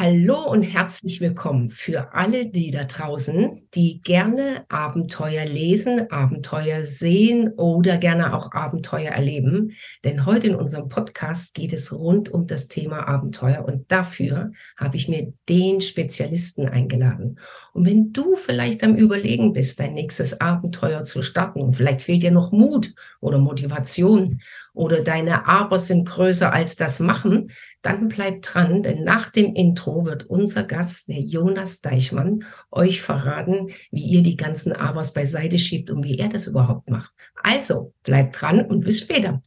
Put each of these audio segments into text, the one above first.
Hallo und herzlich willkommen für alle die da draußen, die gerne Abenteuer lesen, Abenteuer sehen oder gerne auch Abenteuer erleben. Denn heute in unserem Podcast geht es rund um das Thema Abenteuer und dafür habe ich mir den Spezialisten eingeladen. Und wenn du vielleicht am Überlegen bist, dein nächstes Abenteuer zu starten und vielleicht fehlt dir noch Mut oder Motivation oder deine Aber sind größer als das Machen, dann bleibt dran, denn nach dem Intro wird unser Gast, der Jonas Deichmann, euch verraten, wie ihr die ganzen Abers beiseite schiebt und wie er das überhaupt macht. Also bleibt dran und bis später.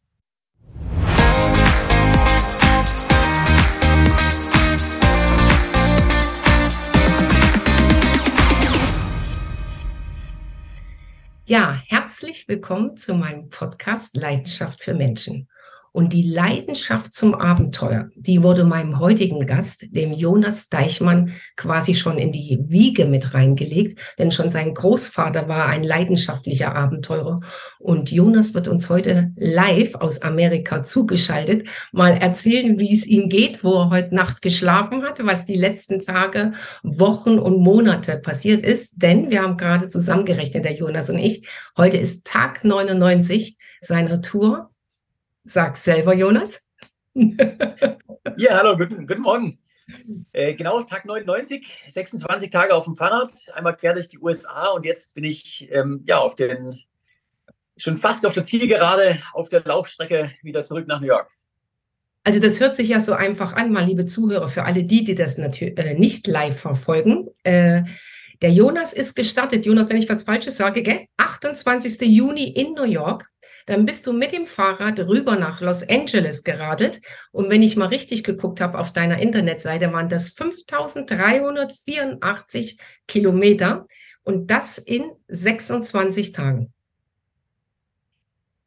Ja, herzlich willkommen zu meinem Podcast Leidenschaft für Menschen. Und die Leidenschaft zum Abenteuer, die wurde meinem heutigen Gast, dem Jonas Deichmann, quasi schon in die Wiege mit reingelegt, denn schon sein Großvater war ein leidenschaftlicher Abenteurer. Und Jonas wird uns heute live aus Amerika zugeschaltet mal erzählen, wie es ihm geht, wo er heute Nacht geschlafen hat, was die letzten Tage, Wochen und Monate passiert ist. Denn wir haben gerade zusammengerechnet, der Jonas und ich, heute ist Tag 99 seiner Tour Sag selber, Jonas. ja, hallo, guten, guten Morgen. Äh, genau, Tag 99, 26 Tage auf dem Fahrrad, einmal quer durch die USA und jetzt bin ich ähm, ja auf den schon fast auf der Zielgerade auf der Laufstrecke wieder zurück nach New York. Also das hört sich ja so einfach an, mal liebe Zuhörer, für alle die, die das natürlich äh, nicht live verfolgen. Äh, der Jonas ist gestartet, Jonas, wenn ich was Falsches sage, gell? 28. Juni in New York dann bist du mit dem Fahrrad rüber nach Los Angeles geradelt. Und wenn ich mal richtig geguckt habe auf deiner Internetseite, waren das 5384 Kilometer und das in 26 Tagen.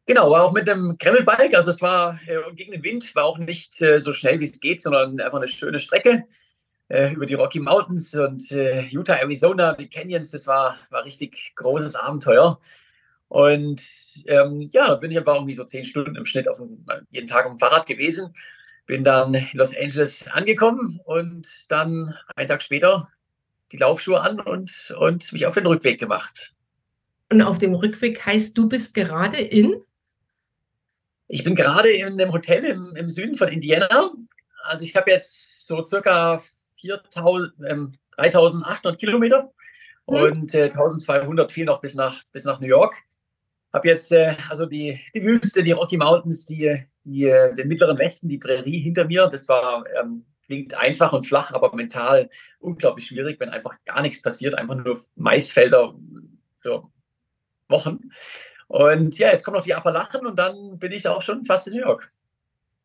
Genau, war auch mit dem Gravelbike. Also es war äh, gegen den Wind, war auch nicht äh, so schnell wie es geht, sondern einfach eine schöne Strecke äh, über die Rocky Mountains und äh, Utah, Arizona, die Canyons. Das war, war richtig großes Abenteuer. Und ähm, ja, da bin ich einfach irgendwie so zehn Stunden im Schnitt auf dem, jeden Tag auf dem Fahrrad gewesen. Bin dann in Los Angeles angekommen und dann einen Tag später die Laufschuhe an und, und mich auf den Rückweg gemacht. Und auf dem Rückweg heißt, du bist gerade in? Ich bin gerade in einem Hotel im, im Süden von Indiana. Also ich habe jetzt so circa 4.000, ähm, 3.800 Kilometer hm. und äh, 1.200 fehlen noch bis nach, bis nach New York habe jetzt äh, also die, die Wüste, die Rocky Mountains, die, die, den mittleren Westen, die Prärie hinter mir. Das war ähm, klingt einfach und flach, aber mental unglaublich schwierig, wenn einfach gar nichts passiert, einfach nur Maisfelder für Wochen. Und ja, jetzt kommen noch die Appalachen und dann bin ich auch schon fast in New York.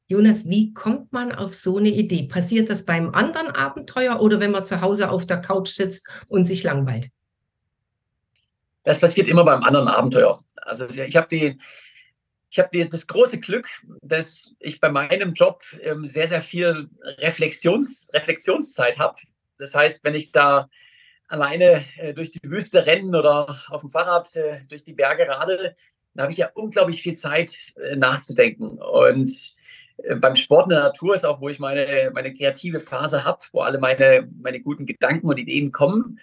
Jonas, wie kommt man auf so eine Idee? Passiert das beim anderen Abenteuer oder wenn man zu Hause auf der Couch sitzt und sich langweilt? Das passiert immer beim anderen Abenteuer. Also ich habe die, ich habe das große Glück, dass ich bei meinem Job ähm, sehr, sehr viel Reflexions, Reflexionszeit habe. Das heißt, wenn ich da alleine äh, durch die Wüste rennen oder auf dem Fahrrad äh, durch die Berge radel, dann habe ich ja unglaublich viel Zeit äh, nachzudenken. Und äh, beim Sport in der Natur ist auch, wo ich meine, meine kreative Phase habe, wo alle meine, meine guten Gedanken und Ideen kommen.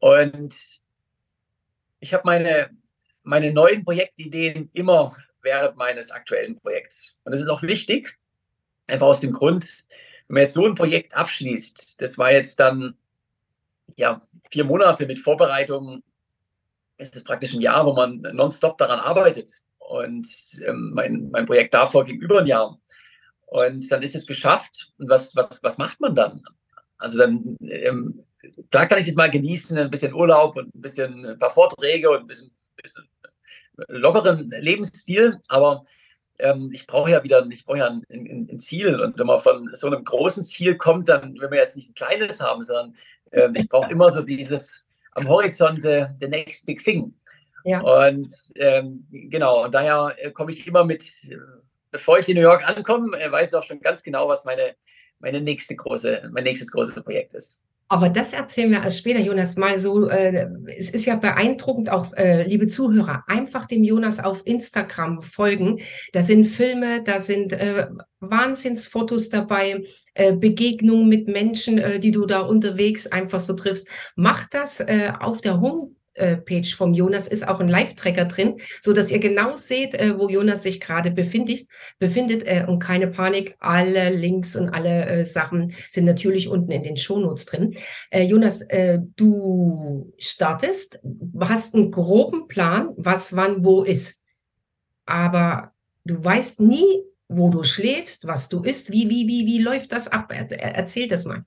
Und ich habe meine, meine neuen Projektideen immer während meines aktuellen Projekts. Und das ist auch wichtig, einfach aus dem Grund, wenn man jetzt so ein Projekt abschließt, das war jetzt dann ja vier Monate mit Vorbereitung, ist es praktisch ein Jahr, wo man nonstop daran arbeitet. Und ähm, mein, mein Projekt davor ging über ein Jahr. Und dann ist es geschafft. Und was, was, was macht man dann? Also dann ähm, klar kann ich das mal genießen, ein bisschen Urlaub und ein bisschen ein paar Vorträge und ein bisschen, bisschen lockeren Lebensstil, aber ähm, ich brauche ja wieder, ich brauche ja ein, ein, ein, Ziel und wenn man von so einem großen Ziel kommt, dann will man jetzt nicht ein kleines haben, sondern äh, ich brauche immer so dieses am Horizont äh, the next big thing. Ja. Und ähm, genau, und daher äh, komme ich immer mit, bevor ich in New York ankomme, äh, weiß ich auch schon ganz genau, was meine, meine nächste große, mein nächstes großes Projekt ist. Aber das erzählen wir erst später, Jonas, mal so. Äh, es ist ja beeindruckend, auch äh, liebe Zuhörer, einfach dem Jonas auf Instagram folgen. Da sind Filme, da sind äh, Wahnsinnsfotos dabei, äh, Begegnungen mit Menschen, äh, die du da unterwegs einfach so triffst. Mach das äh, auf der Home Page vom Jonas ist auch ein Live-Tracker drin, so dass ihr genau seht, äh, wo Jonas sich gerade befindet. befindet äh, und keine Panik, alle Links und alle äh, Sachen sind natürlich unten in den Shownotes drin. Äh, Jonas, äh, du startest, hast einen groben Plan, was wann wo ist, aber du weißt nie, wo du schläfst, was du isst, wie wie wie wie läuft das ab? Er, erzähl das mal.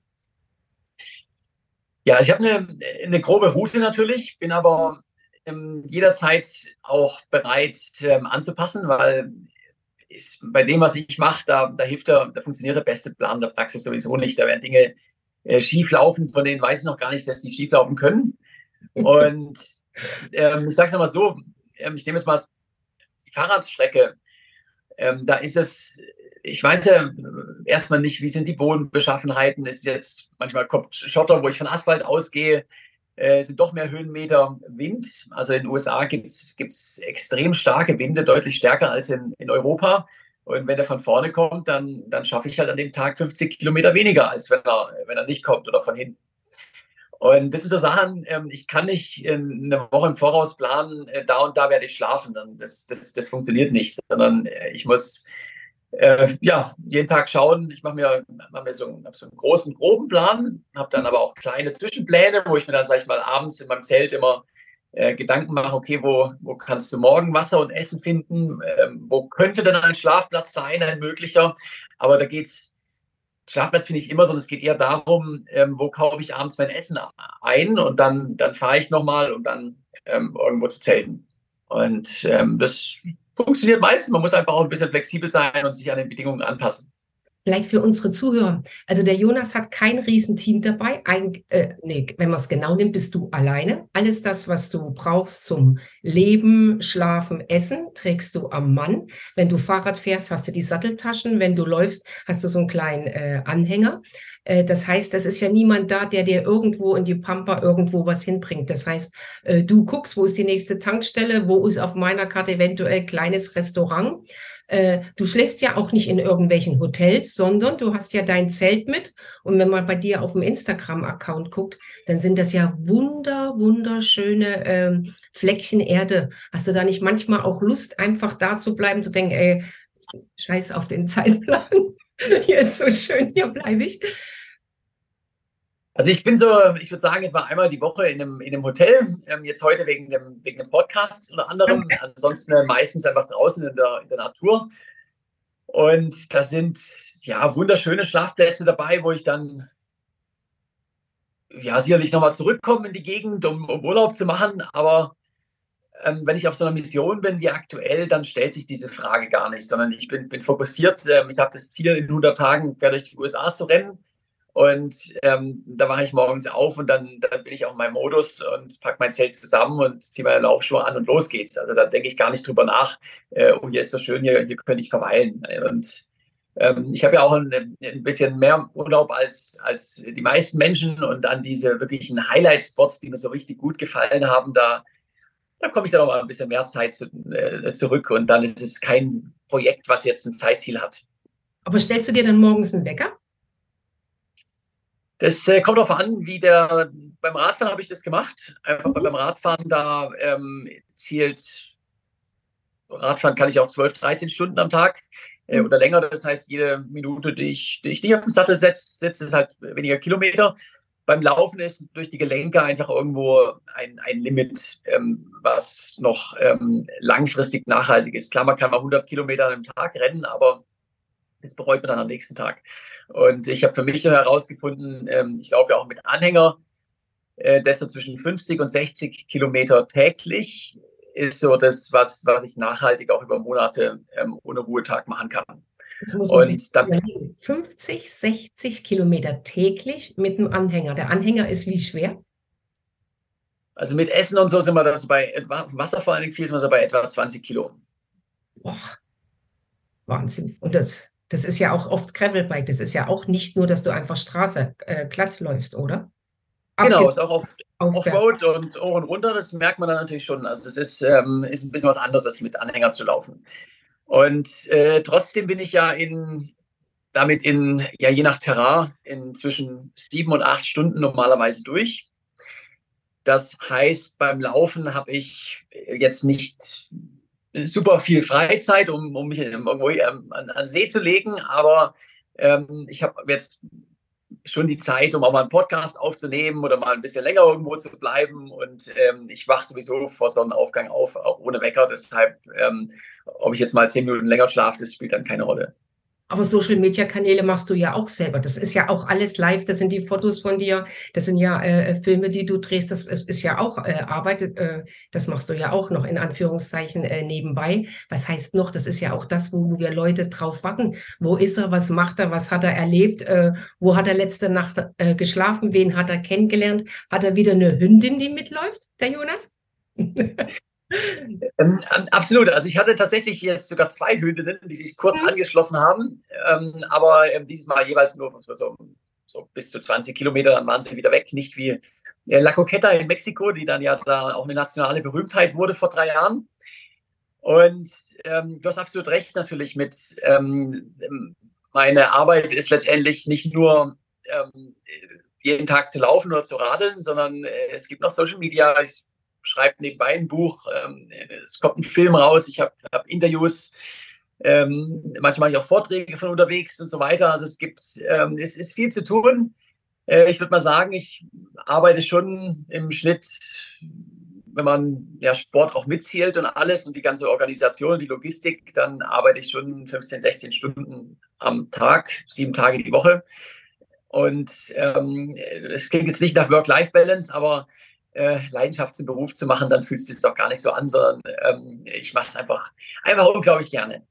Ja, ich habe eine, eine grobe Route natürlich, bin aber ähm, jederzeit auch bereit ähm, anzupassen, weil ist, bei dem, was ich mache, da, da hilft der, da funktioniert der beste Plan der Praxis sowieso nicht. Da werden Dinge äh, schief von denen weiß ich noch gar nicht, dass die schief laufen können. Und ähm, ich sage es nochmal so, ähm, ich nehme jetzt mal die Fahrradstrecke. Ähm, da ist es ich weiß ja erstmal nicht, wie sind die Bodenbeschaffenheiten. Ist jetzt, manchmal kommt Schotter, wo ich von Asphalt ausgehe, äh, sind doch mehr Höhenmeter Wind. Also in den USA gibt es extrem starke Winde, deutlich stärker als in, in Europa. Und wenn er von vorne kommt, dann, dann schaffe ich halt an dem Tag 50 Kilometer weniger, als wenn er, wenn er nicht kommt oder von hinten. Und das sind so Sachen, ähm, ich kann nicht eine Woche im Voraus planen, äh, da und da werde ich schlafen. Das, das, das funktioniert nicht, sondern äh, ich muss äh, ja, jeden Tag schauen. Ich mache mir, mach mir so, einen, so einen großen, groben Plan, habe dann aber auch kleine Zwischenpläne, wo ich mir dann, sag ich mal, abends in meinem Zelt immer äh, Gedanken mache, okay, wo, wo kannst du morgen Wasser und Essen finden? Ähm, wo könnte denn ein Schlafplatz sein, ein möglicher? Aber da geht es, Schlafplatz finde ich immer, sondern es geht eher darum, ähm, wo kaufe ich abends mein Essen ein und dann, dann fahre ich nochmal, um dann ähm, irgendwo zu zelten. Und ähm, das funktioniert meistens. Man muss einfach auch ein bisschen flexibel sein und sich an den Bedingungen anpassen. Vielleicht für unsere Zuhörer. Also der Jonas hat kein Riesenteam dabei. Ein, äh, nee, wenn man es genau nimmt, bist du alleine. Alles das, was du brauchst zum Leben, Schlafen, Essen, trägst du am Mann. Wenn du Fahrrad fährst, hast du die Satteltaschen. Wenn du läufst, hast du so einen kleinen äh, Anhänger. Äh, das heißt, das ist ja niemand da, der dir irgendwo in die Pampa irgendwo was hinbringt. Das heißt, äh, du guckst, wo ist die nächste Tankstelle, wo ist auf meiner Karte eventuell kleines Restaurant. Äh, du schläfst ja auch nicht in irgendwelchen Hotels, sondern du hast ja dein Zelt mit. Und wenn man bei dir auf dem Instagram-Account guckt, dann sind das ja wunder, wunderschöne ähm, Fleckchen Erde. Hast du da nicht manchmal auch Lust, einfach da zu bleiben, zu denken, ey, scheiß auf den Zeitplan. Hier ist so schön, hier bleibe ich. Also ich bin so, ich würde sagen, etwa einmal die Woche in einem, in einem Hotel. Ähm, jetzt heute wegen dem, wegen dem Podcast oder anderem. Ansonsten äh, meistens einfach draußen in der, in der Natur. Und da sind ja wunderschöne Schlafplätze dabei, wo ich dann ja sicherlich nochmal zurückkomme in die Gegend, um, um Urlaub zu machen. Aber ähm, wenn ich auf so einer Mission bin wie aktuell, dann stellt sich diese Frage gar nicht, sondern ich bin, bin fokussiert. Ähm, ich habe das Ziel, in 100 Tagen quer durch die USA zu rennen und ähm, da wache ich morgens auf und dann, dann bin ich auch in meinem Modus und packe mein Zelt zusammen und ziehe meine Laufschuhe an und los geht's. Also da denke ich gar nicht drüber nach, äh, oh, hier ist so schön, hier, hier könnte ich verweilen. Und ähm, ich habe ja auch ein, ein, bisschen mehr Urlaub als, als die meisten Menschen und an diese wirklichen Highlight-Spots, die mir so richtig gut gefallen haben, da, da komme ich dann auch mal ein bisschen mehr Zeit zu, äh, zurück und dann ist es kein Projekt, was jetzt ein Zeitziel hat. Aber stellst du dir dann morgens einen Wecker? Das äh, kommt darauf an, wie der. Beim Radfahren habe ich das gemacht. Einfach mhm. beim Radfahren, da ähm, zielt. Radfahren kann ich auch 12, 13 Stunden am Tag äh, mhm. oder länger. Das heißt, jede Minute, die ich, die ich nicht auf den Sattel setze, setze ist halt weniger Kilometer. Beim Laufen ist durch die Gelenke einfach irgendwo ein, ein Limit, ähm, was noch ähm, langfristig nachhaltig ist. Klar, man kann mal 100 Kilometer am Tag rennen, aber das bereut man dann am nächsten Tag. Und ich habe für mich herausgefunden, ähm, ich laufe ja auch mit Anhänger, äh, das so zwischen 50 und 60 Kilometer täglich ist so das, was, was ich nachhaltig auch über Monate ähm, ohne Ruhetag machen kann. Jetzt muss man und sich dann, 50, 60 Kilometer täglich mit dem Anhänger. Der Anhänger ist wie schwer? Also mit Essen und so sind wir das bei etwa, Wasser vor allen Dingen viel, sind wir so bei etwa 20 Kilo. Boah, Wahnsinn. Und das das ist ja auch oft Gravelbike. Das ist ja auch nicht nur, dass du einfach Straße äh, glatt läufst, oder? Genau, ist auch auf, Offroad und Ohren runter, das merkt man dann natürlich schon. Also es ist, ähm, ist ein bisschen was anderes, mit Anhänger zu laufen. Und äh, trotzdem bin ich ja in, damit in, ja je nach Terrain, in zwischen sieben und acht Stunden normalerweise durch. Das heißt, beim Laufen habe ich jetzt nicht super viel Freizeit, um, um mich irgendwo ähm, an, an See zu legen, aber ähm, ich habe jetzt schon die Zeit, um auch mal einen Podcast aufzunehmen oder mal ein bisschen länger irgendwo zu bleiben. Und ähm, ich wache sowieso vor Sonnenaufgang auf, auch ohne Wecker. Deshalb, ähm, ob ich jetzt mal zehn Minuten länger schlafe, das spielt dann keine Rolle. Aber Social Media Kanäle machst du ja auch selber. Das ist ja auch alles live. Das sind die Fotos von dir. Das sind ja äh, Filme, die du drehst. Das ist ja auch äh, Arbeit. Äh, das machst du ja auch noch in Anführungszeichen äh, nebenbei. Was heißt noch? Das ist ja auch das, wo wir Leute drauf warten. Wo ist er? Was macht er? Was hat er erlebt? Äh, wo hat er letzte Nacht äh, geschlafen? Wen hat er kennengelernt? Hat er wieder eine Hündin, die mitläuft, der Jonas? Ähm, absolut. Also ich hatte tatsächlich jetzt sogar zwei Hündinnen, die sich kurz mhm. angeschlossen haben, ähm, aber ähm, dieses Mal jeweils nur so, so, bis zu 20 Kilometer, dann waren sie wieder weg. Nicht wie äh, La Coqueta in Mexiko, die dann ja da auch eine nationale Berühmtheit wurde vor drei Jahren. Und ähm, du hast absolut recht natürlich mit, ähm, meine Arbeit ist letztendlich nicht nur ähm, jeden Tag zu laufen oder zu radeln, sondern äh, es gibt noch Social Media. Ich schreibe nebenbei ein Buch, ähm, es kommt ein Film raus, ich habe hab Interviews, ähm, manchmal mache ich auch Vorträge von unterwegs und so weiter. Also es gibt, ähm, es ist viel zu tun. Äh, ich würde mal sagen, ich arbeite schon im Schnitt, wenn man ja Sport auch mitzählt und alles und die ganze Organisation, die Logistik, dann arbeite ich schon 15, 16 Stunden am Tag, sieben Tage die Woche. Und ähm, es klingt jetzt nicht nach Work-Life-Balance, aber äh, Leidenschaft zum Beruf zu machen, dann fühlst du es doch gar nicht so an, sondern ähm, ich mache es einfach, einfach unglaublich gerne.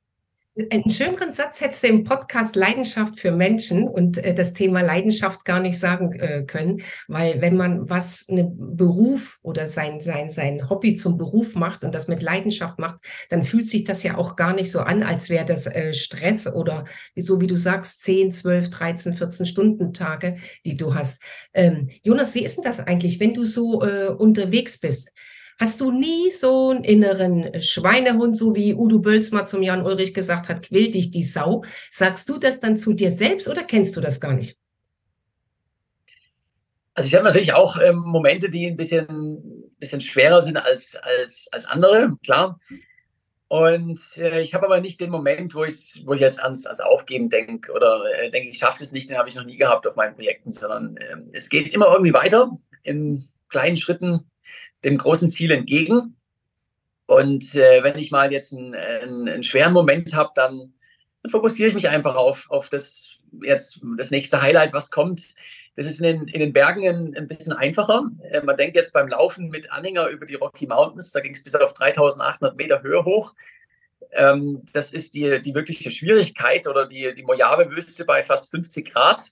Einen schöneren Satz hättest du im Podcast Leidenschaft für Menschen und äh, das Thema Leidenschaft gar nicht sagen äh, können, weil wenn man was, einen Beruf oder sein, sein, sein Hobby zum Beruf macht und das mit Leidenschaft macht, dann fühlt sich das ja auch gar nicht so an, als wäre das äh, Stress oder so wie du sagst, 10, 12, 13, 14 Stunden Tage, die du hast. Ähm, Jonas, wie ist denn das eigentlich, wenn du so äh, unterwegs bist? Hast du nie so einen inneren Schweinehund, so wie Udo Bölz zum Jan Ulrich gesagt hat, quält dich die Sau? Sagst du das dann zu dir selbst oder kennst du das gar nicht? Also ich habe natürlich auch ähm, Momente, die ein bisschen, bisschen schwerer sind als, als, als andere, klar. Und äh, ich habe aber nicht den Moment, wo ich, wo ich jetzt ans, ans Aufgeben denke oder äh, denke, ich schaffe es nicht, den habe ich noch nie gehabt auf meinen Projekten, sondern äh, es geht immer irgendwie weiter in kleinen Schritten dem großen Ziel entgegen. Und äh, wenn ich mal jetzt einen, einen, einen schweren Moment habe, dann, dann, fokussiere ich mich einfach auf, auf das, jetzt das nächste Highlight, was kommt. Das ist in den, in den Bergen ein, ein bisschen einfacher. Äh, man denkt jetzt beim Laufen mit Anhänger über die Rocky Mountains, da ging es bis auf 3800 Meter Höhe hoch. Ähm, das ist die, die wirkliche Schwierigkeit oder die, die Mojave-Wüste bei fast 50 Grad.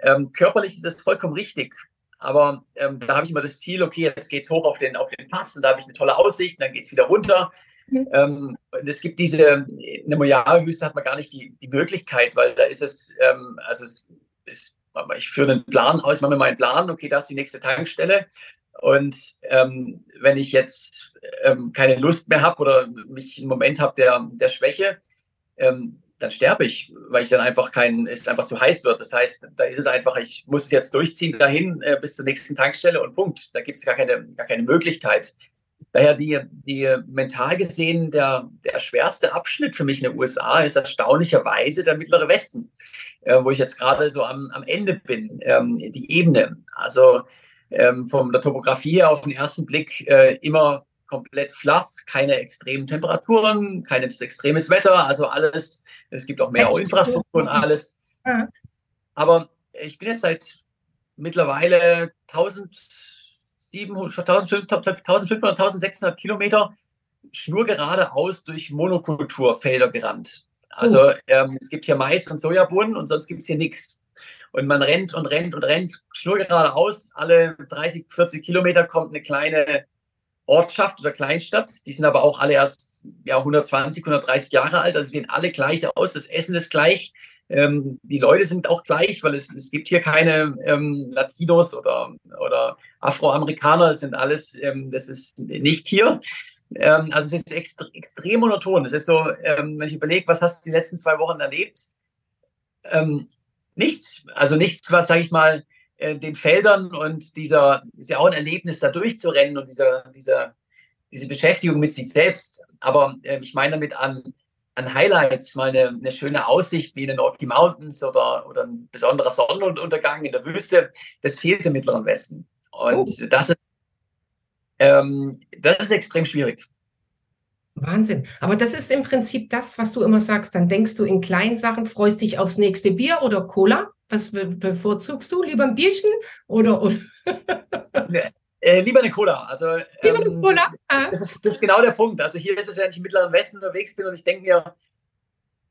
Ähm, körperlich ist es vollkommen richtig. Aber ähm, da habe ich immer das Ziel, okay, jetzt geht es hoch auf den, auf den Pass und da habe ich eine tolle Aussicht und dann geht es wieder runter. Mhm. Ähm, es gibt diese, in der Mojave-Wüste hat man gar nicht die, die Möglichkeit, weil da ist es, ähm, also es ist, ich führe einen Plan aus, ich mache mir meinen Plan, okay, das ist die nächste Tankstelle. Und ähm, wenn ich jetzt ähm, keine Lust mehr habe oder mich einen Moment habe der, der Schwäche, ähm, dann sterbe ich, weil ich dann einfach kein, es einfach zu heiß wird. Das heißt, da ist es einfach, ich muss es jetzt durchziehen dahin äh, bis zur nächsten Tankstelle und Punkt. Da gibt es gar keine, gar keine Möglichkeit. Daher die, die mental gesehen der, der schwerste Abschnitt für mich in den USA ist erstaunlicherweise der mittlere Westen, äh, wo ich jetzt gerade so am, am Ende bin, ähm, die Ebene. Also ähm, von der Topografie her auf den ersten Blick äh, immer komplett flach, keine extremen Temperaturen, kein extremes Wetter, also alles, es gibt auch mehr Infrastruktur und alles. Aber ich bin jetzt seit mittlerweile 1700, 1500, 1500 1600 Kilometer schnurgeradeaus durch Monokulturfelder gerannt. Also oh. ähm, es gibt hier Mais und Sojabohnen und sonst gibt es hier nichts. Und man rennt und rennt und rennt schnurgeradeaus. Alle 30, 40 Kilometer kommt eine kleine Ortschaft oder Kleinstadt. Die sind aber auch alle erst ja, 120, 130 Jahre alt. Also sehen alle gleich aus. Das Essen ist gleich. ähm, die Leute sind auch gleich, weil es, es gibt hier keine ähm, Latinos oder, oder Afroamerikaner, es sind alles, ähm, das ist nicht hier. Ähm, also es ist extre extrem monoton. Es ist so, ähm, wenn ich überlege, was hast du die letzten zwei Wochen erlebt? Ähm, nichts. Also nichts, was, sage ich mal, äh, den Feldern und dieser, ist ja auch ein Erlebnis, da durchzurennen und dieser, dieser, diese Beschäftigung mit sich selbst. Aber äh, ich meine damit an, an Highlights, mal eine, eine, schöne Aussicht wie in den Rocky Mountains oder, oder ein besonderer Sonnenuntergang in der Wüste, das fehlt im Mittleren Westen. Und oh. das, ist, ähm, das ist extrem schwierig. Wahnsinn. Aber das ist im Prinzip das, was du immer sagst. Dann denkst du in kleinen Sachen, freust dich aufs nächste Bier oder Cola. Was bevorzugst du? Lieber ein Bierchen oder? oder? Äh, lieber eine Cola. Also, lieber eine ähm, Cola? Ah. Das, ist, das, ist, genau der Punkt. Also hier ist es, wenn ich im Mittleren Westen unterwegs bin und ich denke mir,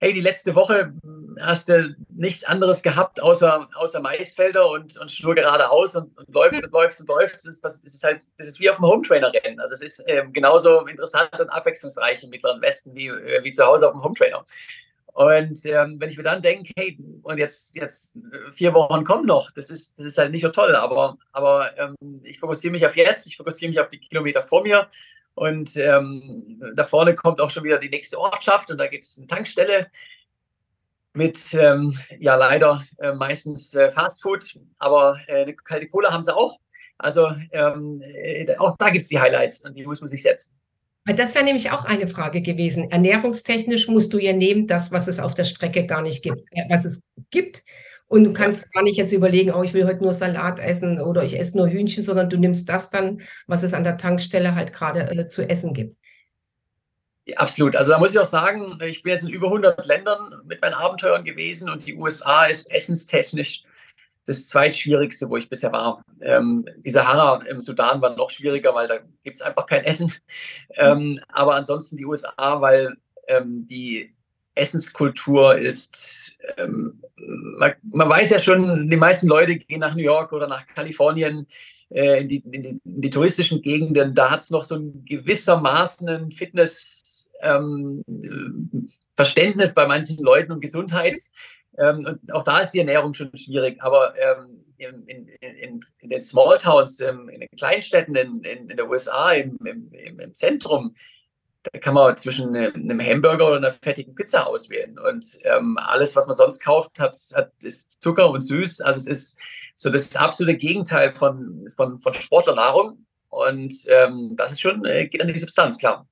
hey, die letzte Woche hast du nichts anderes gehabt außer, außer Maisfelder und, und nur geradeaus und, und läufst und läufst und läufst. Das ist, das ist halt, das ist wie auf dem Hometrainer-Rennen. Also es ist ähm, genauso interessant und abwechslungsreich im Mittleren Westen wie, äh, wie zu Hause auf dem Hometrainer. Und ähm, wenn ich mir dann denke, hey, und jetzt, jetzt äh, vier Wochen kommen noch, das ist, das ist halt nicht so toll, aber, aber ähm, ich fokussiere mich auf jetzt, ich fokussiere mich auf die Kilometer vor mir und ähm, da vorne kommt auch schon wieder die nächste Ortschaft und da gibt es eine Tankstelle mit, ähm, ja leider äh, meistens äh, Fastfood, aber äh, eine kalte Cola haben sie auch. Also ähm, äh, auch da gibt es die Highlights und die muss man sich setzen. Das wäre nämlich auch eine Frage gewesen. Ernährungstechnisch musst du ja nehmen, das, was es auf der Strecke gar nicht gibt, äh, was es gibt. Und du kannst gar nicht jetzt überlegen, oh, ich will heute nur Salat essen oder ich esse nur Hühnchen, sondern du nimmst das dann, was es an der Tankstelle halt gerade äh, zu essen gibt. Ja, absolut. Also da muss ich auch sagen, ich bin jetzt in über 100 Ländern mit meinen Abenteuern gewesen und die USA ist essenstechnisch das zweitschwierigste, wo ich bisher war. Ähm, die Sahara im Sudan war noch schwieriger, weil da gibt es einfach kein Essen. Ähm, aber ansonsten die USA, weil ähm, die Essenskultur ist, ähm, man, man, weiß ja schon, die meisten Leute gehen nach New York oder nach Kalifornien äh, in, die, in, die, in, die, touristischen Gegenden. Da hat es noch so ein gewissermaßen ein Fitnessverständnis ähm, bei manchen Leuten und Gesundheit. Ähm, und auch da ist die Ernährung schon schwierig, aber ähm, in, in, in, den Small Towns, ähm, in den Kleinstädten in, in, der USA, im, im, im, Zentrum, da kann man zwischen einem Hamburger oder einer fettigen Pizza auswählen. Und ähm, alles, was man sonst kauft, hat, hat, ist Zucker und süß. Also es ist so das absolute Gegenteil von, von, von Sportlernahrung. Und ähm, das ist schon, äh, geht an die Substanz, klar.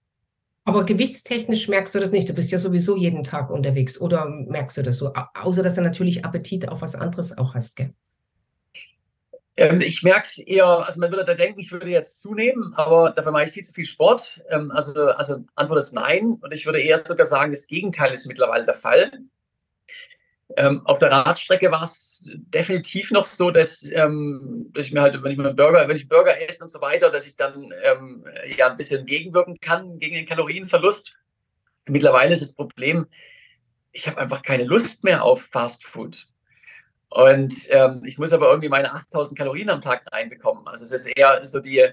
Aber gewichtstechnisch merkst du das nicht. Du bist ja sowieso jeden Tag unterwegs. Oder merkst du das so? Außer, dass du natürlich Appetit auf was anderes auch hast, gell? Ähm, ich merke es eher, also man würde da denken, ich würde jetzt zunehmen, aber dafür mache ich viel zu viel Sport. Ähm, also, also Antwort ist nein. Und ich würde eher sogar sagen, das Gegenteil ist mittlerweile der Fall. Ähm, auf der Radstrecke war es definitiv noch so, dass, ähm, dass ich mir halt, wenn ich mir Burger, wenn ich Burger esse und so weiter, dass ich dann ähm, ja ein bisschen gegenwirken kann gegen den Kalorienverlust. Mittlerweile ist das Problem, ich habe einfach keine Lust mehr auf Fast Food. Und ähm, ich muss aber irgendwie meine 8000 Kalorien am Tag reinbekommen. Also es ist eher so die,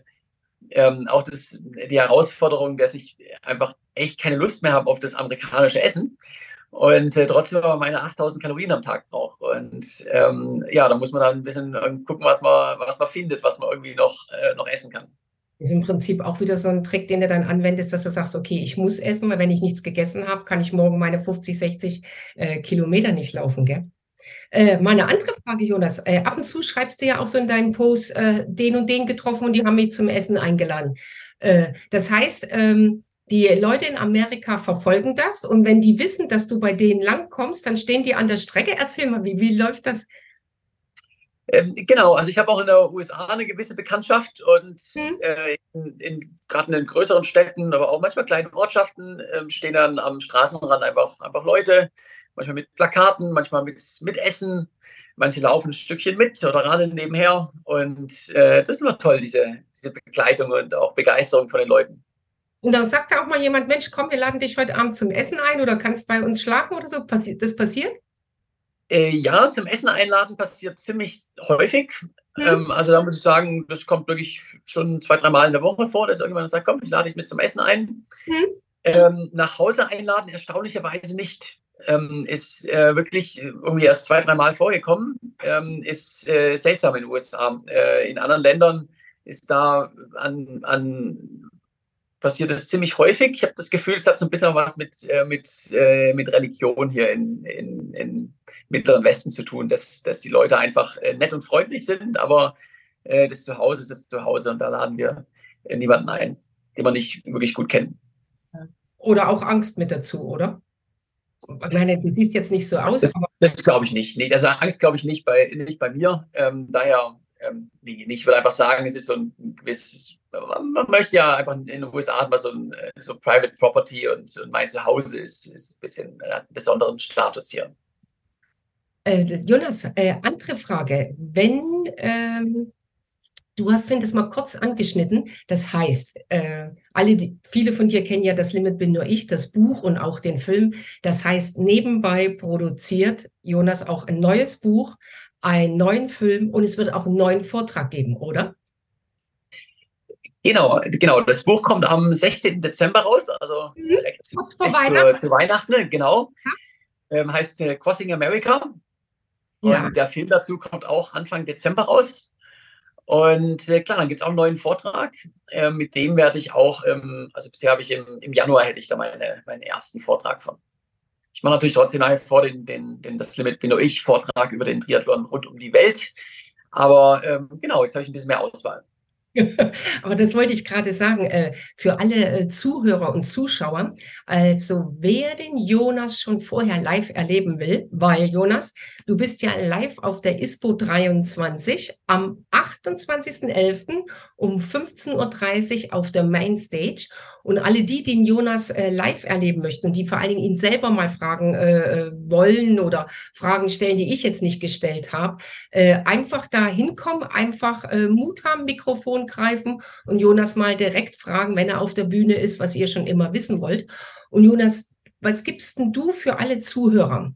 ähm, auch das, die Herausforderung, dass ich einfach echt keine Lust mehr habe auf das amerikanische Essen und äh, trotzdem aber meine 8000 Kalorien am Tag braucht. Und ähm, ja, da muss man dann ein bisschen äh, gucken, was man, was man findet, was man irgendwie noch, äh, noch essen kann. Das ist im Prinzip auch wieder so ein Trick, den du dann anwendest, dass du sagst, okay, ich muss essen, weil wenn ich nichts gegessen habe, kann ich morgen meine 50, 60 äh, Kilometer nicht laufen, gell? Äh, meine andere Frage, Jonas. Äh, ab und zu schreibst du ja auch so in deinen Posts, äh, den und den getroffen und die haben mich zum Essen eingeladen. Äh, das heißt, ähm, die Leute in Amerika verfolgen das und wenn die wissen, dass du bei denen langkommst, dann stehen die an der Strecke. Erzähl mal, wie, wie läuft das? Ähm, genau, also ich habe auch in der USA eine gewisse Bekanntschaft und hm. äh, in, in, gerade in den größeren Städten, aber auch manchmal kleinen Ortschaften äh, stehen dann am Straßenrand einfach, einfach Leute, manchmal mit Plakaten, manchmal mit, mit Essen. Manche laufen ein Stückchen mit oder gerade nebenher. Und äh, das ist immer toll, diese, diese Begleitung und auch Begeisterung von den Leuten. Und dann sagt da auch mal jemand, Mensch, komm, wir laden dich heute Abend zum Essen ein oder kannst bei uns schlafen oder so. Passi das passiert? Äh, ja, zum Essen einladen passiert ziemlich häufig. Hm. Ähm, also da muss ich sagen, das kommt wirklich schon zwei, drei Mal in der Woche vor, dass irgendjemand sagt, komm, ich lade dich mit zum Essen ein. Hm. Ähm, nach Hause einladen, erstaunlicherweise nicht. ähm, ist äh, wirklich irgendwie erst zwei, dreimal vorgekommen, ähm, ist äh, seltsam in den USA. Äh, in anderen Ländern ist da an, an passiert das ziemlich häufig. Ich habe das Gefühl, es hat so ein bisschen was mit, äh, mit, äh, mit Religion hier in, in, in Mittleren Westen zu tun, dass, dass die Leute einfach äh, nett und freundlich sind, aber äh, das Zuhause ist das Zuhause und da laden wir äh, niemanden ein, den wir nicht wirklich gut kennen. Oder auch Angst mit dazu, oder? Ich meine, du siehst jetzt nicht so aus. Das, das glaube ich nicht. Nee, also Angst glaube ich nicht bei, nicht bei mir. Ähm, daher, ähm, nee, ich würde einfach sagen, es ist so ein gewisses, man möchte ja einfach in den USA mal so ein so Private Property und, und mein Zuhause ist, ist ein bisschen äh, einen besonderen Status hier. Äh, Jonas, äh, andere Frage. Wenn ähm, Du hast, finde ich, mal kurz angeschnitten. Das heißt, äh, alle, die, viele von dir kennen ja das Limit bin nur ich, das Buch und auch den Film. Das heißt, nebenbei produziert Jonas auch ein neues Buch, einen neuen Film und es wird auch einen neuen Vortrag geben, oder? Genau, genau. Das Buch kommt am 16. Dezember raus, also mhm. direkt zu, Weihnachten. Zu, zu, Weihnachten, genau. Ja. Ähm, heißt äh, Crossing America. Und ja. der Film dazu kommt auch Anfang Dezember raus. Und äh, klar, dann gibt es auch einen neuen Vortrag. Äh, mit dem werde ich auch, ähm, also bisher habe ich im, im Januar hätte ich da meine, meinen ersten Vortrag von. Ich mache natürlich trotzdem nach vor den, den, den Das Limit bin nur ich Vortrag über den Triathlon rund um die Welt. Aber ähm, genau, jetzt habe ich ein bisschen mehr Auswahl. Aber das wollte ich gerade sagen, äh, für alle äh, Zuhörer und Zuschauer. Also wer den Jonas schon vorher live erleben will, weil Jonas, du bist ja live auf der ISPO 23 am 28.11. um 15.30 Uhr auf der Mainstage. Und alle die, die Jonas äh, live erleben möchten und die vor allen Dingen ihn selber mal fragen äh, wollen oder Fragen stellen, die ich jetzt nicht gestellt habe, äh, einfach da hinkommen, einfach äh, Mut haben, Mikrofon greifen und Jonas mal direkt fragen, wenn er auf der Bühne ist, was ihr schon immer wissen wollt. Und Jonas, was gibst denn du für alle Zuhörer?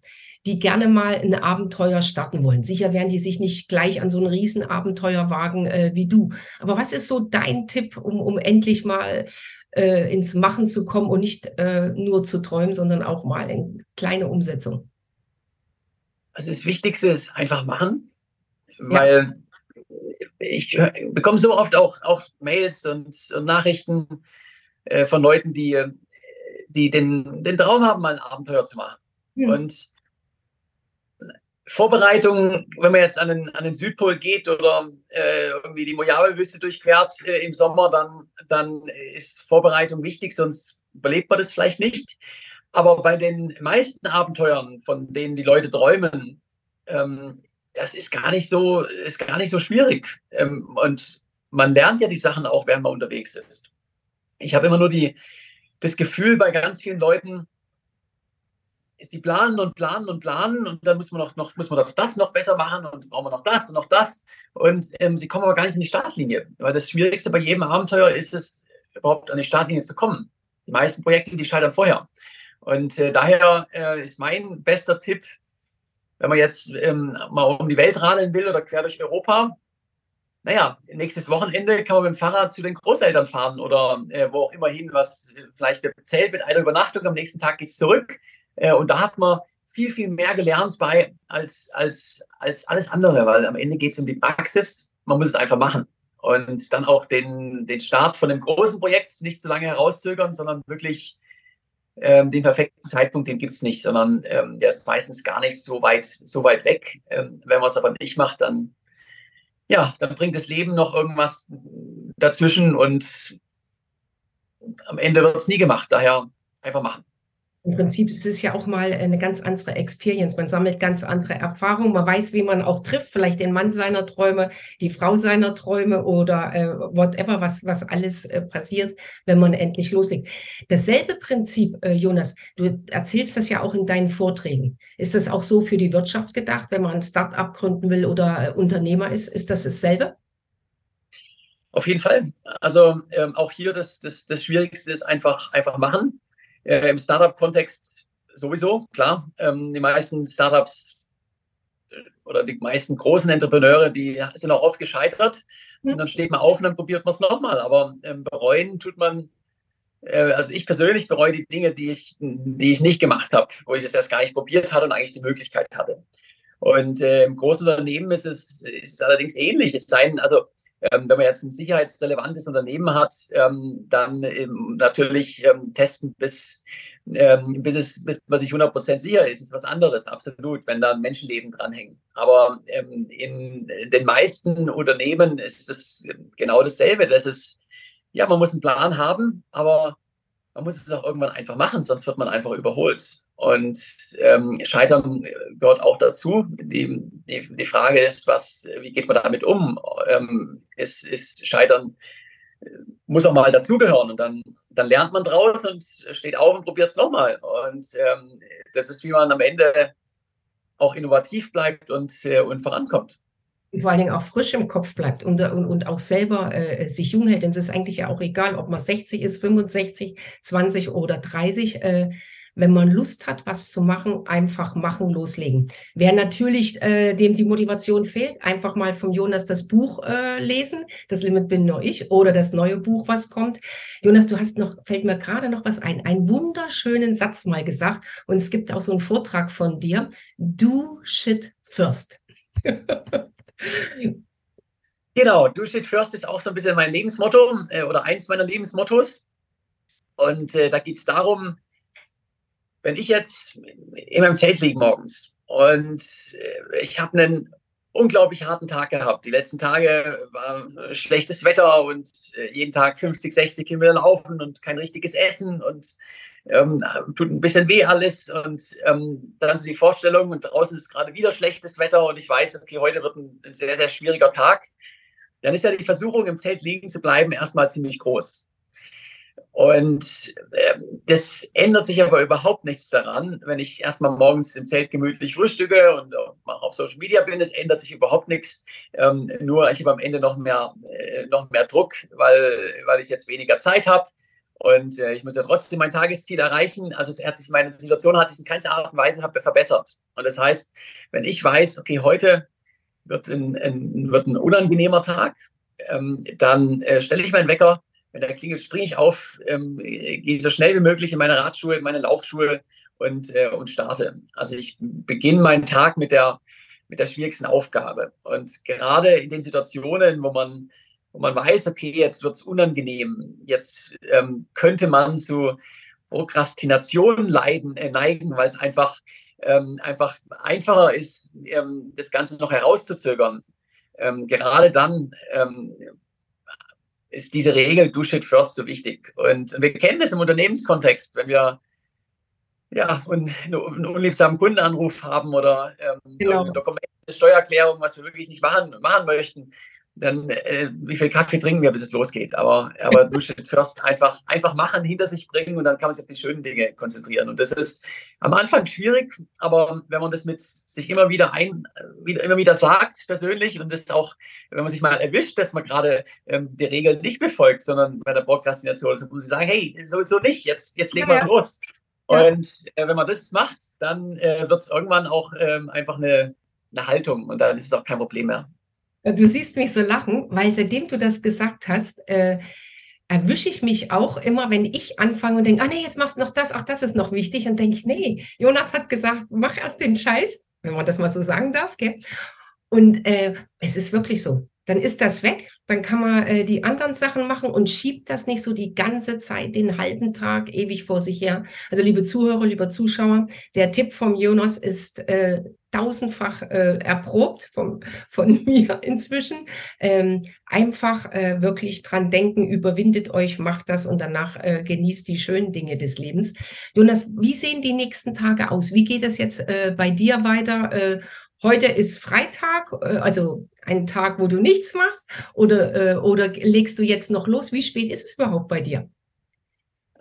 Die gerne mal ein Abenteuer starten wollen. Sicher werden die sich nicht gleich an so ein Riesenabenteuer wagen äh, wie du. Aber was ist so dein Tipp, um, um endlich mal äh, ins Machen zu kommen und nicht äh, nur zu träumen, sondern auch mal in kleine Umsetzung? Also das Wichtigste ist einfach machen, weil ja. ich bekomme so oft auch, auch Mails und, und Nachrichten äh, von Leuten, die, die den, den Traum haben, mal ein Abenteuer zu machen. Ja. Und Vorbereitung, wenn man jetzt an den, an den Südpol geht oder äh, irgendwie die Mojave-Wüste durchquert äh, im Sommer, dann, dann ist Vorbereitung wichtig, sonst überlebt man das vielleicht nicht. Aber bei den meisten Abenteuern, von denen die Leute träumen, ähm, das ist gar nicht so, ist gar nicht so schwierig. Ähm, und man lernt ja die Sachen auch, während man unterwegs ist. Ich habe immer nur die, das Gefühl bei ganz vielen Leuten, sie planen und planen und planen und dann muss man noch, noch, muss man doch das noch besser machen und brauchen wir noch das und noch das. Und ähm, sie kommen aber gar nicht in die Startlinie. Weil das Schwierigste bei jedem Abenteuer ist es, überhaupt an die Startlinie zu kommen. Die meisten Projekte, die scheitern vorher. Und äh, daher äh, ist mein bester Tipp, wenn man jetzt ähm, mal um die Welt radeln will oder quer durch Europa, naja, nächstes Wochenende kann man mit dem Fahrrad zu den Großeltern fahren oder äh, wo auch immer hin, was äh, vielleicht bezählt mit einer Übernachtung, am nächsten Tag geht es zurück. Äh, und da hat man viel, viel mehr gelernt bei als, als, als alles andere, weil am Ende geht es um die Praxis. Man muss es einfach machen. Und dann auch den, den Start von einem großen Projekt nicht zu lange herauszögern, sondern wirklich ähm, den perfekten Zeitpunkt, den gibt es nicht, sondern ähm, der ist meistens gar nicht so weit, so weit weg. Ähm, wenn man es aber nicht macht, dann, ja, dann bringt das Leben noch irgendwas dazwischen und am Ende wird es nie gemacht. Daher einfach machen. Im Prinzip ist es ja auch mal eine ganz andere Experience. Man sammelt ganz andere Erfahrungen. Man weiß, wie man auch trifft. Vielleicht den Mann seiner Träume, die Frau seiner Träume oder äh, whatever, was, was alles äh, passiert, wenn man endlich loslegt. Dasselbe Prinzip, äh, Jonas, du erzählst das ja auch in deinen Vorträgen. Ist das auch so für die Wirtschaft gedacht, wenn man ein Start-up gründen will oder äh, Unternehmer ist? Ist das dasselbe? Auf jeden Fall. Also ähm, auch hier das, das, das Schwierigste ist einfach, einfach machen. Äh, Im Startup-Kontext sowieso, klar. Ähm, die meisten Startups äh, oder die meisten großen Entrepreneure, die sind auch oft gescheitert. Und dann steht man auf und dann probiert man es nochmal. Aber ähm, bereuen tut man äh, also ich persönlich bereue die Dinge, die ich, die ich nicht gemacht habe, wo ich es erst gar nicht probiert hatte und eigentlich die Möglichkeit hatte. Und äh, im großen Unternehmen ist es, ist es allerdings ähnlich. Es sei denn, also wenn man jetzt ein sicherheitsrelevantes Unternehmen hat, ähm, dann ähm, natürlich ähm, testen, bis, ähm, bis, es, bis man sich 100% sicher ist, ist was anderes, absolut, wenn da Menschenleben dranhängen. Aber ähm, in den meisten Unternehmen ist es genau dasselbe. Das ist, ja, man muss einen Plan haben, aber man muss es auch irgendwann einfach machen, sonst wird man einfach überholt. Und ähm, Scheitern gehört auch dazu. Die, die, die, Frage ist, was, wie geht man damit um? Ähm, ist, ist Scheitern muss auch mal dazugehören und dann, dann lernt man draus und steht auf und probiert es nochmal. Und ähm, das ist, wie man am Ende auch innovativ bleibt und, äh, und vorankommt vor allen Dingen auch frisch im Kopf bleibt und, und, und auch selber äh, sich jung hält. Denn es ist eigentlich ja auch egal, ob man 60 ist, 65, 20 oder 30. Äh, wenn man Lust hat, was zu machen, einfach machen, loslegen. Wer natürlich, äh, dem die Motivation fehlt, einfach mal vom Jonas das Buch äh, lesen. Das Limit bin nur ich oder das neue Buch, was kommt. Jonas, du hast noch, fällt mir gerade noch was ein, einen wunderschönen Satz mal gesagt. Und es gibt auch so einen Vortrag von dir. Do shit first. Genau, Do Shit First ist auch so ein bisschen mein Lebensmotto äh, oder eins meiner Lebensmottos. Und äh, da geht es darum, wenn ich jetzt in meinem Zelt liege morgens und äh, ich habe einen unglaublich harten Tag gehabt. Die letzten Tage war schlechtes Wetter und äh, jeden Tag 50, 60 Kilometer laufen und kein richtiges Essen und ähm, tut ein bisschen weh alles und ähm, dann so die Vorstellung und draußen ist gerade wieder schlechtes Wetter und ich weiß, okay, heute wird ein, ein sehr, sehr schwieriger Tag. Dann ist ja die Versuchung, im Zelt liegen zu bleiben, erstmal ziemlich groß. Und äh, das ändert sich aber überhaupt nichts daran, wenn ich erstmal morgens im Zelt gemütlich frühstücke und auf Social Media bin. Es ändert sich überhaupt nichts. Ähm, nur ich habe am Ende noch mehr, äh, noch mehr Druck, weil, weil ich jetzt weniger Zeit habe. Und äh, ich muss ja trotzdem mein Tagesziel erreichen. Also es hat sich, meine Situation hat sich in keiner Art und Weise verbessert. Und das heißt, wenn ich weiß, okay, heute wird ein, ein wird ein unangenehmer Tag, ähm, dann äh, stelle ich meinen Wecker wenn der klingelt, springe ich auf, ähm, gehe so schnell wie möglich in meine Radschuhe, in meine Laufschuhe und, äh, und starte. Also ich beginne meinen Tag mit der, mit der schwierigsten Aufgabe. Und gerade in den Situationen, wo man, wo man weiß, okay, jetzt wird es unangenehm, jetzt ähm, könnte man zu Prokrastination leiden, äh, neigen, weil es einfach, ähm, einfach einfacher ist, ähm, das Ganze noch herauszuzögern. Ähm, gerade dann ähm, ist diese Regel Do Shit First so wichtig. Und wir kennen das im Unternehmenskontext, wenn wir ja, einen, einen unliebsamen Kundenanruf haben oder ähm, genau. eine Dokument, eine Steuererklärung, was wir wirklich nicht machen, machen möchten, dann äh, wie viel Kaffee trinken wir, bis es losgeht. Aber, aber du first einfach, einfach machen, hinter sich bringen und dann kann man sich auf die schönen Dinge konzentrieren. Und das ist am Anfang schwierig, aber wenn man das mit sich immer wieder ein, wieder, immer wieder sagt, persönlich, und das auch, wenn man sich mal erwischt, dass man gerade ähm, die Regeln nicht befolgt, sondern bei der Prokrastination, so muss ich sagen, hey, sowieso nicht, jetzt, jetzt legen wir ja, los. Ja. Und äh, wenn man das macht, dann äh, wird es irgendwann auch ähm, einfach eine, eine Haltung und dann ist es auch kein Problem mehr. Du siehst mich so lachen, weil seitdem du das gesagt hast, äh, erwische ich mich auch immer, wenn ich anfange und denke, ah nee, jetzt machst du noch das, ach, das ist noch wichtig. Und denke ich, nee, Jonas hat gesagt, mach erst den Scheiß, wenn man das mal so sagen darf. Gell? Und äh, es ist wirklich so. Dann ist das weg, dann kann man äh, die anderen Sachen machen und schiebt das nicht so die ganze Zeit, den halben Tag ewig vor sich her. Also liebe Zuhörer, lieber Zuschauer, der Tipp vom Jonas ist äh, tausendfach äh, erprobt vom, von mir inzwischen. Ähm, einfach äh, wirklich dran denken, überwindet euch, macht das und danach äh, genießt die schönen Dinge des Lebens. Jonas, wie sehen die nächsten Tage aus? Wie geht es jetzt äh, bei dir weiter? Äh, heute ist Freitag, äh, also ein Tag, wo du nichts machst, oder, äh, oder legst du jetzt noch los? Wie spät ist es überhaupt bei dir?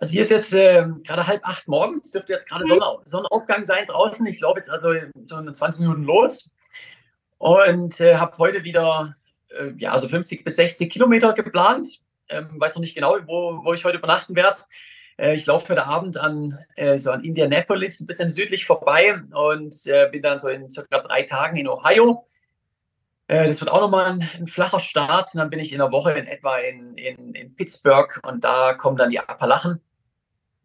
Also hier ist jetzt äh, gerade halb acht morgens, dürfte jetzt gerade mhm. Sonnenaufgang sein draußen. Ich laufe jetzt also so in 20 Minuten los und äh, habe heute wieder äh, ja, so 50 bis 60 Kilometer geplant. Ähm, weiß noch nicht genau, wo, wo ich heute übernachten werde. Äh, ich laufe heute Abend an, äh, so an Indianapolis, ein bisschen südlich vorbei und äh, bin dann so in circa drei Tagen in Ohio. Das wird auch nochmal ein, ein, flacher Start. Und dann bin ich in der Woche in etwa in, in, in Pittsburgh und da kommen dann die Appalachen.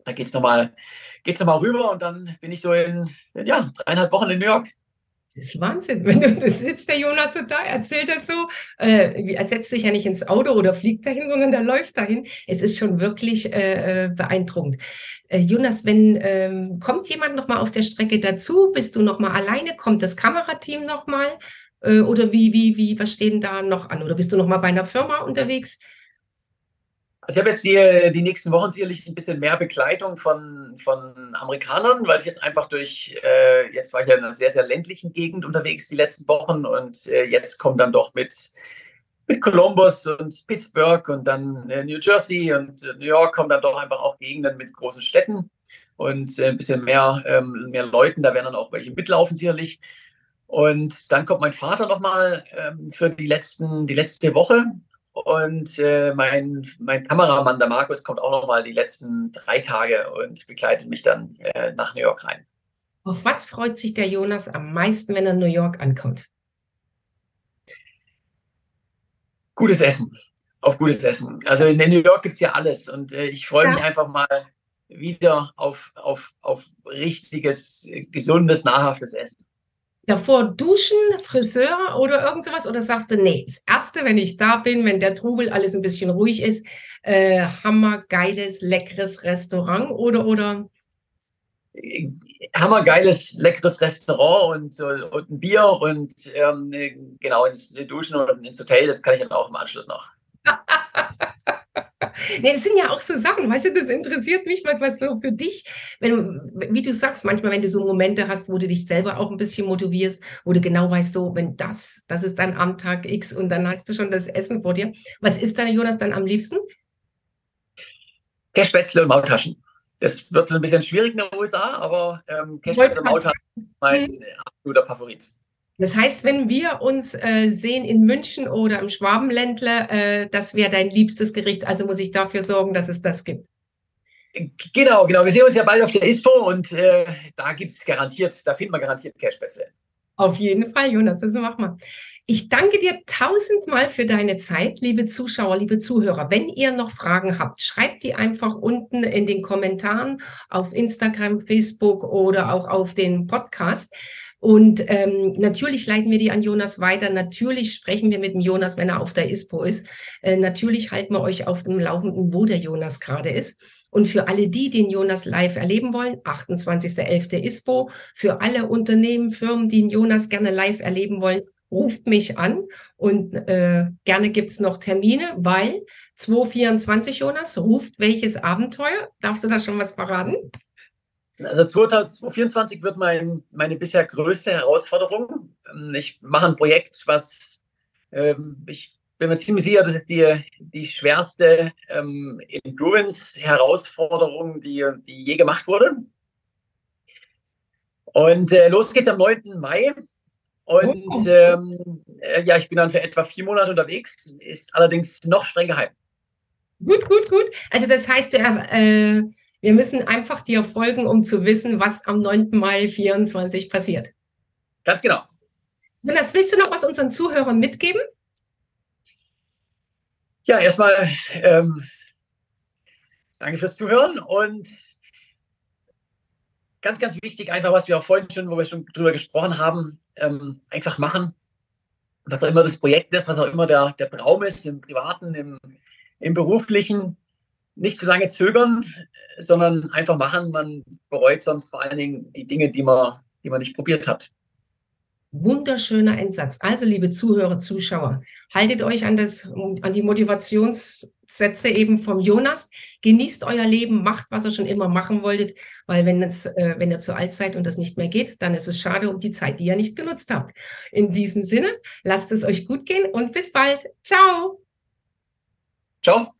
Da geht es nochmal geht's noch rüber und dann bin ich so in, in ja, dreieinhalb Wochen in New York. Das ist Wahnsinn. Wenn du sitzt, der Jonas so da, erzählt das so, äh, er setzt sich ja nicht ins Auto oder fliegt dahin, sondern der läuft dahin. Es ist schon wirklich äh, äh beeindruckend. Äh, Jonas, wenn ähm, kommt jemand noch mal auf der Strecke dazu? Bist du noch mal alleine? Kommt das Kamerateam noch mal? Äh, oder wie, wie, wie, was stehen da noch an? Oder bist du noch mal bei einer Firma unterwegs? Also ich habe jetzt die, die nächsten Wochen sicherlich ein bisschen mehr Begleitung von, von Amerikanern, weil ich jetzt einfach durch, äh, jetzt war ich ja in einer sehr, sehr ländlichen Gegend unterwegs die letzten Wochen und äh, jetzt kommt dann doch mit, mit Columbus und Pittsburgh und dann äh, New Jersey und äh, New York kommen dann doch einfach auch Gegenden mit großen Städten und äh, ein bisschen mehr, ähm, mehr Leuten, da werden dann auch welche mitlaufen sicherlich. Und dann kommt mein Vater nochmal ähm, für die, letzten, die letzte Woche und äh, mein, mein Kameramann, der Markus, kommt auch noch mal die letzten drei Tage und begleitet mich dann äh, nach New York rein. Auf was freut sich der Jonas am meisten, wenn er in New York ankommt? Gutes Essen. Auf gutes Essen. Also in New York gibt es ja alles. Und äh, ich freue ja. mich einfach mal wieder auf, auf, auf richtiges, gesundes, nahrhaftes Essen davor duschen, Friseur oder irgend sowas? Oder sagst du, nee, das Erste, wenn ich da bin, wenn der Trubel alles ein bisschen ruhig ist, äh, hammergeiles, leckeres Restaurant oder, oder? Hammergeiles, leckeres Restaurant und, und ein Bier und ähm, genau ins Duschen und ins Hotel, das kann ich dann auch im Anschluss noch. nee, das sind ja auch so Sachen, weißt du, das interessiert mich, was, was für dich, wenn, wie du sagst, manchmal, wenn du so Momente hast, wo du dich selber auch ein bisschen motivierst, wo du genau weißt, so, wenn das, das ist dann am Tag X und dann hast du schon das Essen vor dir. Was ist dann, Jonas, dann am liebsten? Cashspätzle und Maultaschen. Das wird ein bisschen schwierig in den USA, aber ähm, Cashspätzle und Maultaschen ist mein absoluter Favorit. Das heißt, wenn wir uns äh, sehen in München oder im Schwabenländle, äh, das wäre dein liebstes Gericht. Also muss ich dafür sorgen, dass es das gibt. Genau, genau. Wir sehen uns ja bald auf der ISPO und äh, da gibt es garantiert, da finden wir garantiert Cashpässe. Auf jeden Fall, Jonas, das machen wir. Ich danke dir tausendmal für deine Zeit, liebe Zuschauer, liebe Zuhörer. Wenn ihr noch Fragen habt, schreibt die einfach unten in den Kommentaren auf Instagram, Facebook oder auch auf den Podcast. Und ähm, natürlich leiten wir die an Jonas weiter. Natürlich sprechen wir mit dem Jonas, wenn er auf der ISPO ist. Äh, natürlich halten wir euch auf dem Laufenden, wo der Jonas gerade ist. Und für alle die, den Jonas live erleben wollen, 28.11. ISPO. Für alle Unternehmen, Firmen, die den Jonas gerne live erleben wollen, ruft mich an. Und äh, gerne es noch Termine, weil 224 Jonas ruft welches Abenteuer? Darfst du da schon was verraten? Also 2024 wird mein, meine bisher größte Herausforderung. Ähm, ich mache ein Projekt, was ähm, ich bin mir ziemlich sicher, das ist die, die schwerste ähm, Endurance-Herausforderung, die, die je gemacht wurde. Und äh, los geht's am 9. Mai. Und oh. ähm, äh, ja, ich bin dann für etwa vier Monate unterwegs, ist allerdings noch streng geheim. Gut, gut, gut. Also das heißt, äh, wir müssen einfach dir folgen, um zu wissen, was am 9. Mai 24 passiert. Ganz genau. Jonas, willst du noch was unseren Zuhörern mitgeben? Ja, erstmal ähm, danke fürs Zuhören und ganz, ganz wichtig, einfach, was wir auch vorhin schon, wo wir schon drüber gesprochen haben, ähm, einfach machen. Was auch immer das Projekt ist, was auch immer der, der Traum ist, im Privaten, im, im Beruflichen, nicht zu lange zögern, sondern einfach machen. Man bereut sonst vor allen Dingen die Dinge, die man, die man nicht probiert hat. Wunderschöner Endsatz. Also, liebe Zuhörer, Zuschauer, haltet euch an, das, an die Motivationssätze eben vom Jonas. Genießt euer Leben, macht, was ihr schon immer machen wolltet, weil wenn, es, äh, wenn ihr zu alt seid und das nicht mehr geht, dann ist es schade um die Zeit, die ihr nicht genutzt habt. In diesem Sinne, lasst es euch gut gehen und bis bald. Ciao. Ciao.